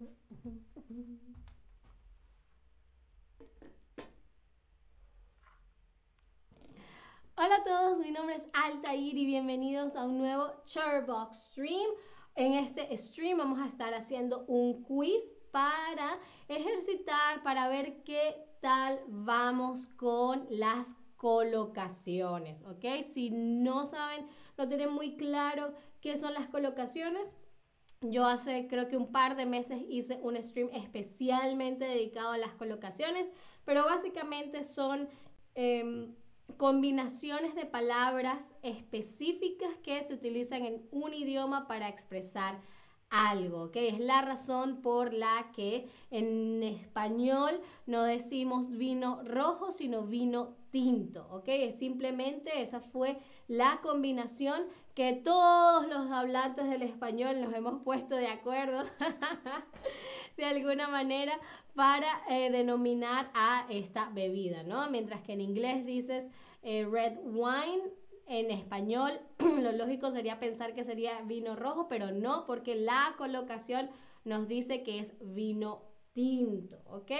Hola a todos, mi nombre es Altair y bienvenidos a un nuevo Charbox Stream. En este stream vamos a estar haciendo un quiz para ejercitar, para ver qué tal vamos con las colocaciones, ¿ok? Si no saben, no tienen muy claro qué son las colocaciones, yo hace creo que un par de meses hice un stream especialmente dedicado a las colocaciones, pero básicamente son... Em, combinaciones de palabras específicas que se utilizan en un idioma para expresar algo, que es la razón por la que en español no decimos vino rojo, sino vino tinto, ¿ok? Es simplemente esa fue la combinación que todos los hablantes del español nos hemos puesto de acuerdo de alguna manera para eh, denominar a esta bebida, ¿no? Mientras que en inglés dices eh, red wine, en español lo lógico sería pensar que sería vino rojo, pero no, porque la colocación nos dice que es vino tinto, ¿ok?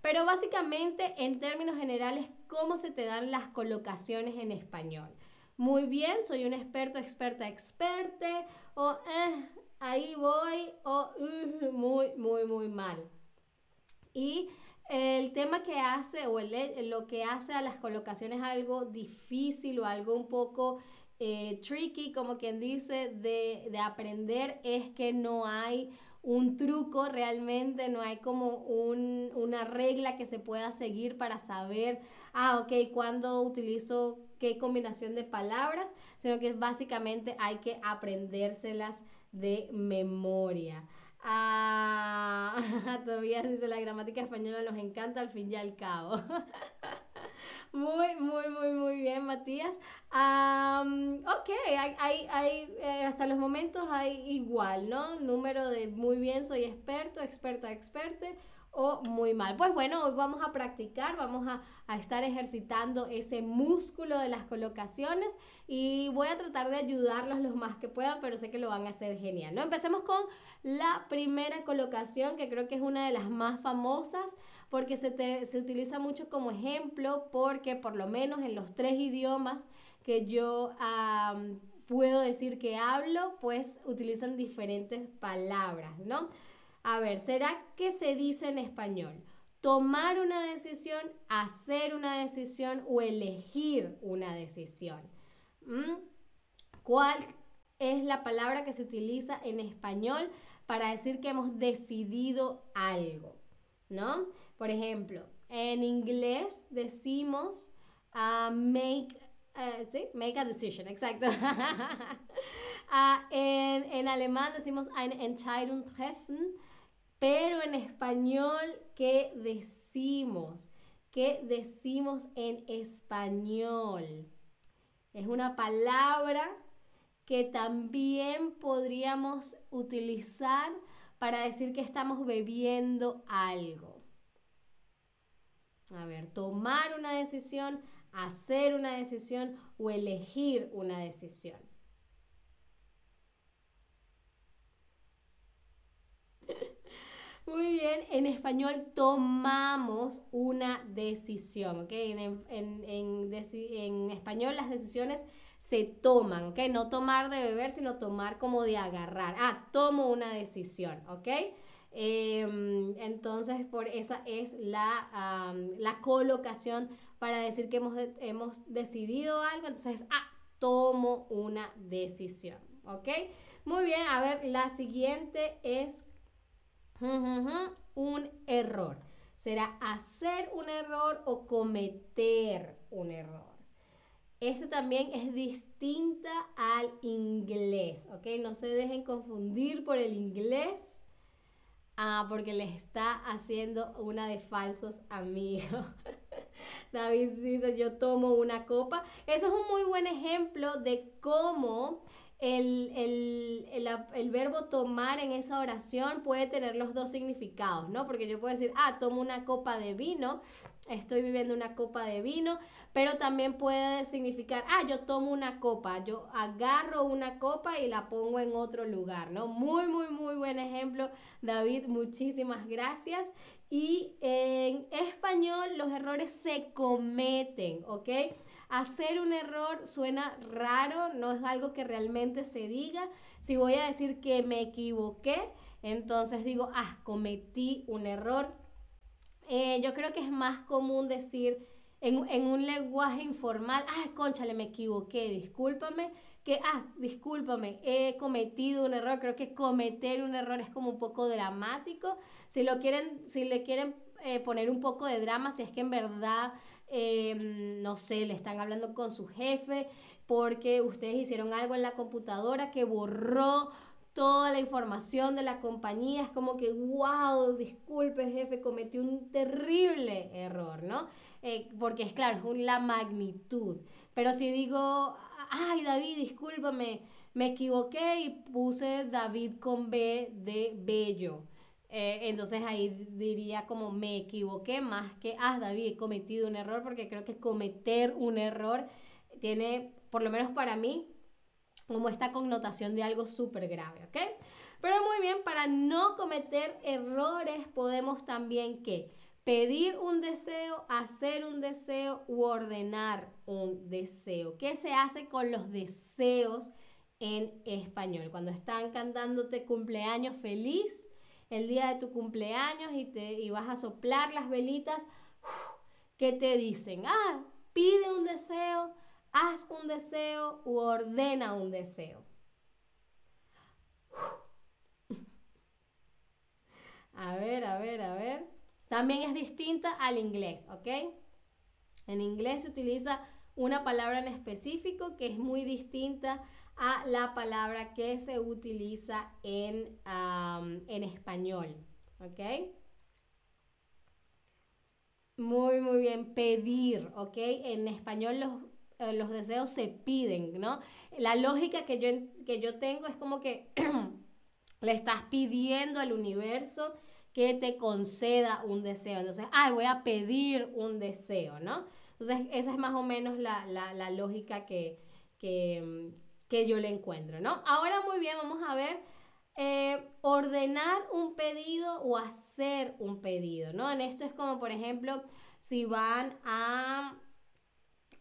Pero básicamente, en términos generales, ¿cómo se te dan las colocaciones en español? Muy bien, soy un experto, experta, experte, o eh, ahí voy, o muy, muy, muy mal. Y el tema que hace o lo que hace a las colocaciones algo difícil o algo un poco eh, tricky, como quien dice, de, de, aprender es que no hay un truco realmente, no hay como un, una regla que se pueda seguir para saber, ah, ok, cuándo utilizo qué combinación de palabras, sino que básicamente hay que aprendérselas de memoria. Ah, todavía dice la gramática española nos encanta al fin y al cabo. Muy, muy, muy, muy bien, Matías. ok, hay, hay, eh, hasta los momentos hay igual, ¿no? Número de muy bien, soy experto, experta, experte o muy mal. Pues bueno, hoy vamos a practicar, vamos a, estar ejercitando ese músculo de las colocaciones y voy a tratar de ayudarlos los más que puedan, pero sé que lo van a hacer genial. ¿no? Empecemos con la primera colocación, que creo que es una de las más famosas, porque se, se utiliza mucho como ejemplo, porque por lo menos en los tres idiomas que yo... puedo decir que hablo, pues utilizan diferentes palabras, ¿no? A ver, ¿será que se dice en español? Tomar una decisión, hacer una decisión o elegir una decisión. ¿Mm? ¿Cuál es la palabra que se utiliza en español para decir que hemos decidido algo? ¿No? Por ejemplo, en inglés decimos uh, make, uh, ¿sí? make a decision, exacto. uh, en, en, alemán decimos eine Entscheidung treffen pero en español, ¿qué decimos? ¿Qué decimos en español? Es una palabra que también podríamos utilizar para decir que estamos bebiendo algo. A ver, tomar una decisión, hacer una decisión o elegir una decisión. Muy bien, en español tomamos una decisión, ¿ok? En, en, español las decisiones se toman, ¿ok? No tomar de beber, sino tomar como de agarrar. Ah, tomo una decisión, ¿ok? Em, entonces, por esa es la, la colocación para decir que hemos, hemos decidido algo. Entonces, ah, tomo una decisión, ¿ok? Muy bien, a ver, la siguiente es un error. Será hacer un error o cometer un error. Este también es distinta al inglés, ¿ok? No se dejen confundir por el inglés, ah, porque les está haciendo una de falsos amigos. David dice, yo tomo una copa. Eso es un muy buen ejemplo de cómo el, el, verbo tomar en esa oración puede tener los dos significados, ¿no? Porque yo puedo decir, ah, tomo una copa de vino, estoy viviendo una copa de vino, pero también puede significar, ah, yo tomo una copa, yo agarro una copa y la pongo en otro lugar, ¿no? Muy, muy, muy buen ejemplo, David, muchísimas gracias. Y en español los errores se cometen, ¿ok? Hacer un error suena raro, no es algo que realmente se diga. Si voy a decir que me equivoqué, entonces digo, ah, cometí un error. Eh, yo creo que es más común decir en, un lenguaje informal, ah, conchale, me equivoqué, discúlpame, que, ah, discúlpame, he cometido un error. Creo que cometer un error es como un poco dramático. Si lo quieren, si le quieren eh, poner un poco de drama, si es que en verdad Em, no sé, le están hablando con su jefe porque ustedes hicieron algo en la computadora que borró toda la información de la compañía. Es como que, wow, disculpe jefe, cometí un terrible error, ¿no? Eh, porque es claro, es la magnitud. Pero si digo, ay David, discúlpame, me equivoqué y puse David con B de bello. Eh, entonces ahí diría como me equivoqué más que, ah, David, he cometido un error, porque creo que cometer un error tiene, por lo menos para mí, como esta connotación de algo súper grave, ¿ok? Pero muy bien, para no cometer errores podemos también que pedir un deseo, hacer un deseo u ordenar un deseo. ¿Qué se hace con los deseos en español? Cuando están cantándote cumpleaños feliz, el día de tu cumpleaños y, te, y vas a soplar las velitas, ¿qué te dicen? Ah, pide un deseo, haz un deseo u ordena un deseo. A ver, a ver, a ver. También es distinta al inglés, ¿ok? En inglés se utiliza una palabra en específico que es muy distinta a la palabra que se utiliza en, en español. ¿Ok? Muy, muy bien. Pedir, ¿ok? En español los, eh, los deseos se piden, ¿no? La lógica que yo, que yo tengo es como que le estás pidiendo al universo que te conceda un deseo. Entonces, ay, voy a pedir un deseo, ¿no? Entonces, esa es más o menos la, lógica que, que, que yo le encuentro, ¿no? Ahora muy bien, vamos a ver eh, ordenar un pedido o hacer un pedido, ¿no? En esto es como, por ejemplo, si van a,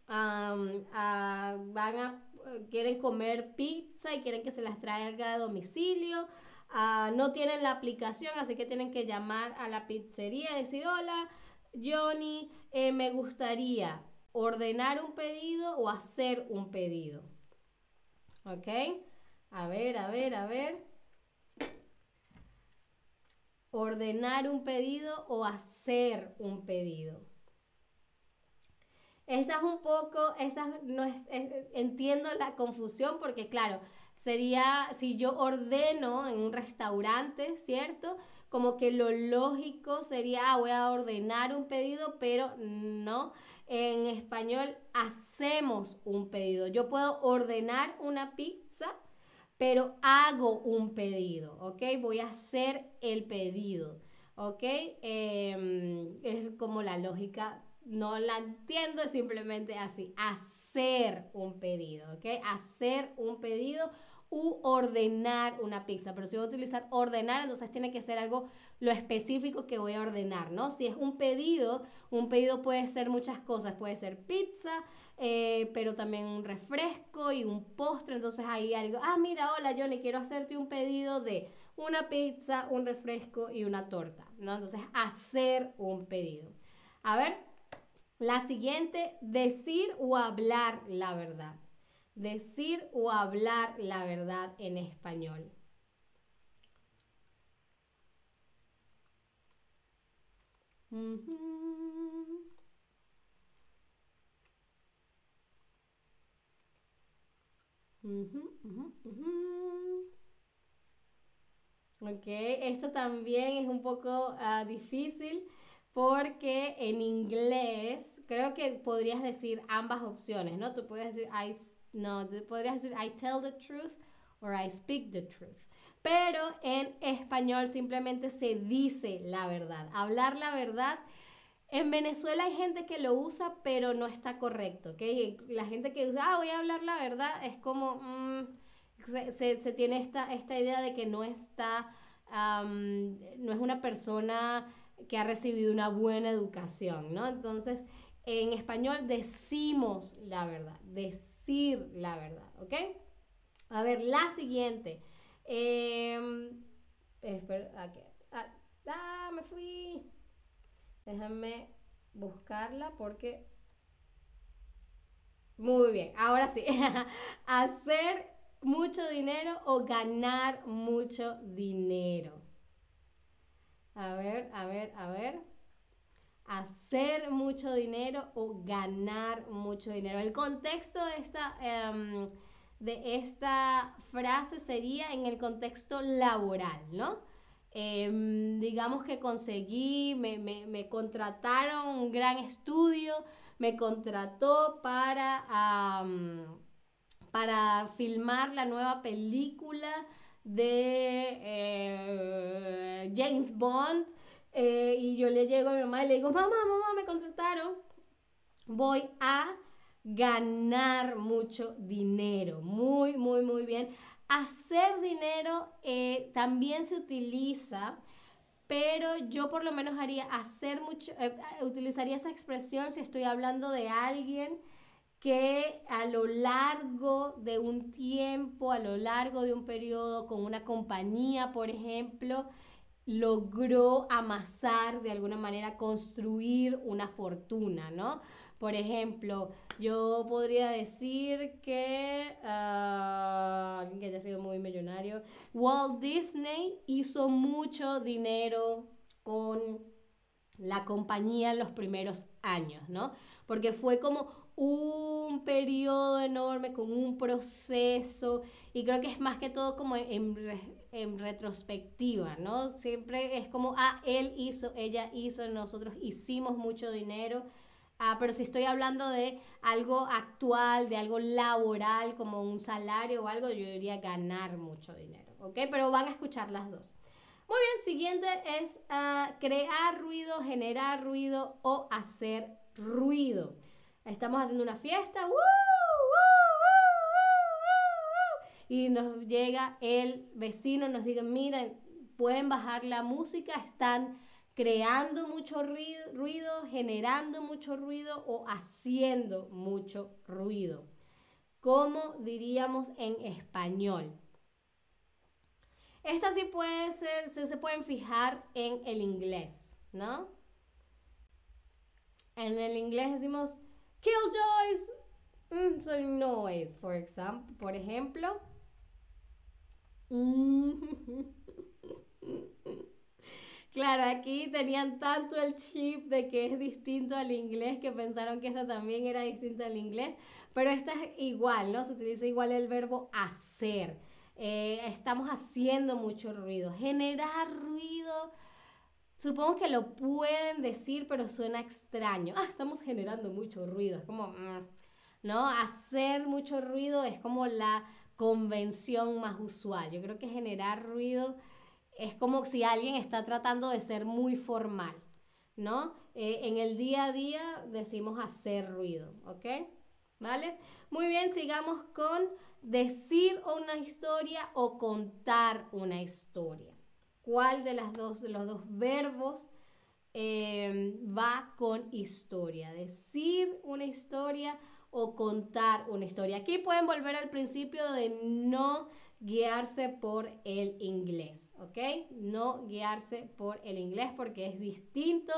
van a, quieren comer pizza y quieren que se las traiga a domicilio, ah, no tienen la aplicación, así que tienen que llamar a la pizzería y decir, hola, Johnny, eh, me gustaría ordenar un pedido o hacer un pedido. ¿Ok? A ver, a ver, a ver. Ordenar un pedido o hacer un pedido. Esta es un poco, esta no es, entiendo la confusión porque claro, sería si yo ordeno en un restaurante, ¿cierto? Como que lo lógico sería, ah, voy a ordenar un pedido, pero no en español hacemos un pedido. Yo puedo ordenar una pizza, pero hago un pedido, ¿ok? Voy a hacer el pedido, ¿ok? Em, es como la lógica, no la entiendo, simplemente así, hacer un pedido, ¿ok? Hacer un pedido u ordenar una pizza. Pero si voy a utilizar ordenar, entonces tiene que ser algo lo específico que voy a ordenar, ¿no? Si es un pedido, un pedido puede ser muchas cosas. Puede ser pizza, eh, pero también un refresco y un postre. Entonces ahí algo, ah, mira, hola Johnny, quiero hacerte un pedido de una pizza, un refresco y una torta, ¿no? Entonces hacer un pedido. A ver, la siguiente, decir o hablar la verdad decir o hablar la verdad en español. Esto también es un poco ah, difícil porque en inglés creo que podrías decir ambas opciones, ¿no? Tú puedes decir I no, podrías decir I tell the truth or I speak the truth. Pero en español simplemente se dice la verdad. Hablar la verdad. En Venezuela hay gente que lo usa, pero no está correcto, ¿ok? La gente que usa, ah, voy a hablar la verdad, es como, mm, se, tiene esta, esta idea de que no está, no es una persona que ha recibido una buena educación, ¿no? Entonces, en español decimos la verdad, decir la verdad, ¿ok? A ver, la siguiente. Eh, espera, aquí. Ah, ah, me fui. Déjame buscarla porque... Muy bien, ahora sí. Hacer mucho dinero o ganar mucho dinero. A ver, a ver, a ver. Hacer mucho dinero o ganar mucho dinero. El contexto de esta, em, de esta frase sería en el contexto laboral, ¿no? Em, digamos que conseguí, me, me, contrataron un gran estudio, me contrató para, para filmar la nueva película de eh, James Bond. Eh, y yo le llego a mi mamá y le digo, mamá, mamá, me contrataron. Voy a ganar mucho dinero. Muy, muy, muy bien. Hacer dinero eh, también se utiliza, pero yo por lo menos haría hacer mucho, utilizaría esa expresión si estoy hablando de alguien que a lo largo de un tiempo, a lo largo de un periodo con una compañía, por ejemplo, logró amasar de alguna manera, construir una fortuna, ¿no? Por ejemplo, yo podría decir que uh, alguien que haya sido muy millonario, Walt Disney hizo mucho dinero con la compañía en los primeros años, ¿no? Porque fue como un periodo enorme, con un proceso, y creo que es más que todo como en, en, retrospectiva, ¿no? Siempre es como, ah, él hizo, ella hizo, nosotros hicimos mucho dinero. Ah, pero si estoy hablando de algo actual, de algo laboral, como un salario o algo, yo diría ganar mucho dinero, ¿ok? Pero van a escuchar las dos. Muy bien, siguiente es ah, crear ruido, generar ruido o hacer ruido. Estamos haciendo una fiesta. y nos llega el vecino, nos dice, miren, pueden bajar la música, están creando mucho ruido, generando mucho ruido o haciendo mucho ruido. ¿Cómo diríamos en español? Estas sí puede ser, se, se pueden fijar en el inglés, ¿no? En el inglés decimos Killjoys. Mm, noise, for example, por ejemplo. Claro, aquí tenían tanto el chip de que es distinto al inglés que pensaron que esta también era distinta al inglés, pero esta es igual, ¿no? Se utiliza igual el verbo hacer. Eh, estamos haciendo mucho ruido. Generar ruido Supongo que lo pueden decir, pero suena extraño. Ah, estamos generando mucho ruido. Es como, mm, ¿no? Hacer mucho ruido es como la convención más usual. Yo creo que generar ruido es como si alguien está tratando de ser muy formal, ¿no? Eh, en el día a día decimos hacer ruido, ¿ok? ¿Vale? Muy bien, sigamos con decir una historia o contar una historia cuál de, las dos, de los dos verbos em, va con historia. Decir una historia o contar una historia. Aquí pueden volver al principio de no guiarse por el inglés, ¿ok? No guiarse por el inglés porque es distinto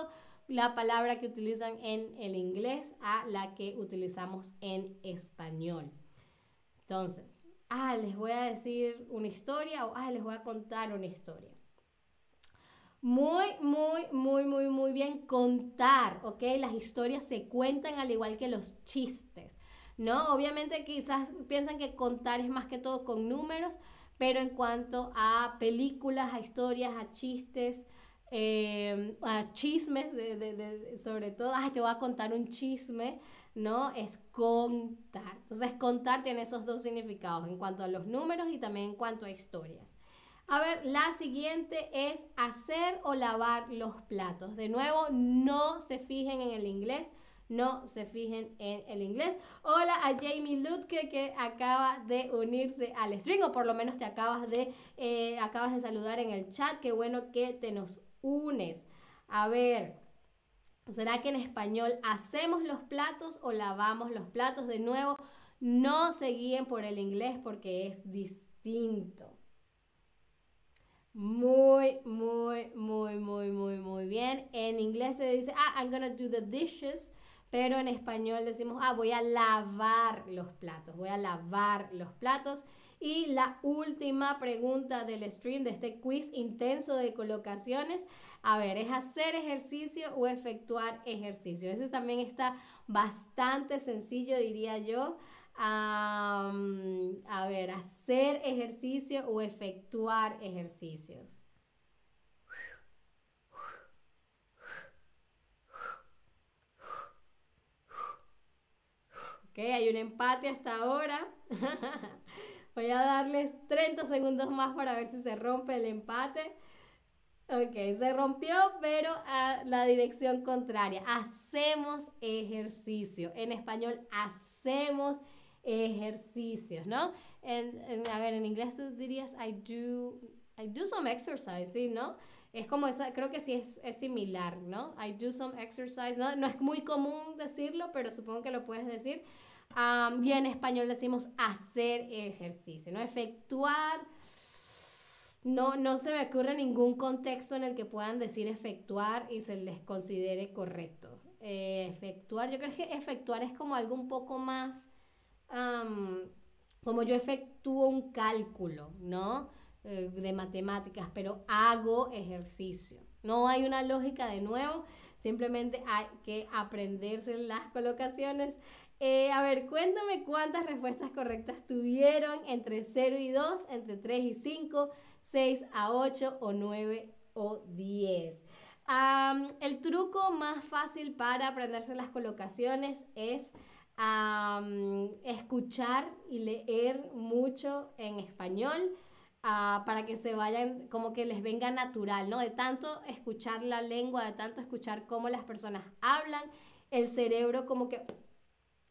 la palabra que utilizan en el inglés a la que utilizamos en español. Entonces, ah, les voy a decir una historia o ah, les voy a contar una historia muy, muy, muy, muy, muy bien contar, ¿ok? Las historias se cuentan al igual que los chistes, ¿no? Obviamente quizás piensan que contar es más que todo con números, pero en cuanto a películas, a historias, a chistes, eh, a chismes, de, de, de, sobre todo, ay, te voy a contar un chisme, ¿no? Es contar. Entonces, contar tiene esos dos significados en cuanto a los números y también en cuanto a historias. A ver, la siguiente es hacer o lavar los platos. De nuevo, no se fijen en el inglés, no se fijen en el inglés. Hola a Jamie Lutke que acaba de unirse al stream o por lo menos te acabas de, eh, acabas de saludar en el chat. Qué bueno que te nos unes. A ver, ¿será que en español hacemos los platos o lavamos los platos? De nuevo, no se guíen por el inglés porque es distinto. Muy, muy, muy, muy, muy, muy bien. En inglés se dice, ah, I'm gonna do the dishes. Pero en español decimos, ah, voy a lavar los platos. Voy a lavar los platos. Y la última pregunta del stream, de este quiz intenso de colocaciones. A ver, ¿es hacer ejercicio o efectuar ejercicio? Ese también está bastante sencillo, diría yo. A ver, hacer ejercicio o efectuar ejercicios. Ok, hay un empate hasta ahora. Voy a darles 30 segundos más para ver si se rompe el empate. Ok, se rompió, pero a la dirección contraria. Hacemos ejercicio. En español, hacemos ejercicios, ¿no? En, a ver, en inglés tú dirías, I do, I do some exercise, ¿sí? ¿No? Es como esa, creo que sí es, es similar, ¿no? I do some exercise, ¿no? No es muy común decirlo, pero supongo que lo puedes decir y en español decimos hacer ejercicio, ¿no? Efectuar. No, no se me ocurre ningún contexto en el que puedan decir efectuar y se les considere correcto. Eh, efectuar, yo creo que efectuar es como algo un poco más, como yo efectúo un cálculo, ¿no? Eh, de matemáticas, pero hago ejercicio. No hay una lógica de nuevo, simplemente hay que aprenderse las colocaciones eh, a ver, cuéntame cuántas respuestas correctas tuvieron entre 0 y 2, entre 3 y 5, 6 a 8 o 9 o 10. el truco más fácil para aprenderse las colocaciones es escuchar y leer mucho en español. Ah, para que se vayan, como que les venga natural, ¿no? De tanto escuchar la lengua, de tanto escuchar cómo las personas hablan, el cerebro como que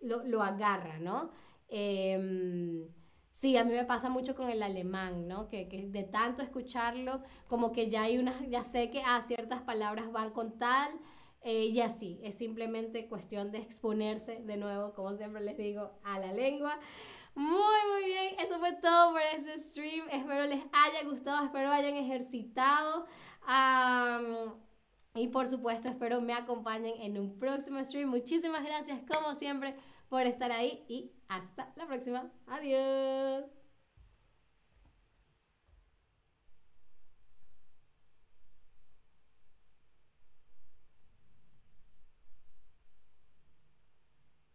lo, agarra, ¿no? Em, sí, a mí me pasa mucho con el alemán, ¿no? Que, de tanto escucharlo, como que ya hay una, ya sé que a ah, ciertas palabras van con tal, eh, y así, es simplemente cuestión de exponerse de nuevo, como siempre les digo, a la lengua. Muy, muy bien, eso fue todo por este stream. Espero les haya gustado, espero hayan ejercitado. y por supuesto, espero me acompañen en un próximo stream. Muchísimas gracias, como siempre por estar ahí y hasta la próxima. Adiós.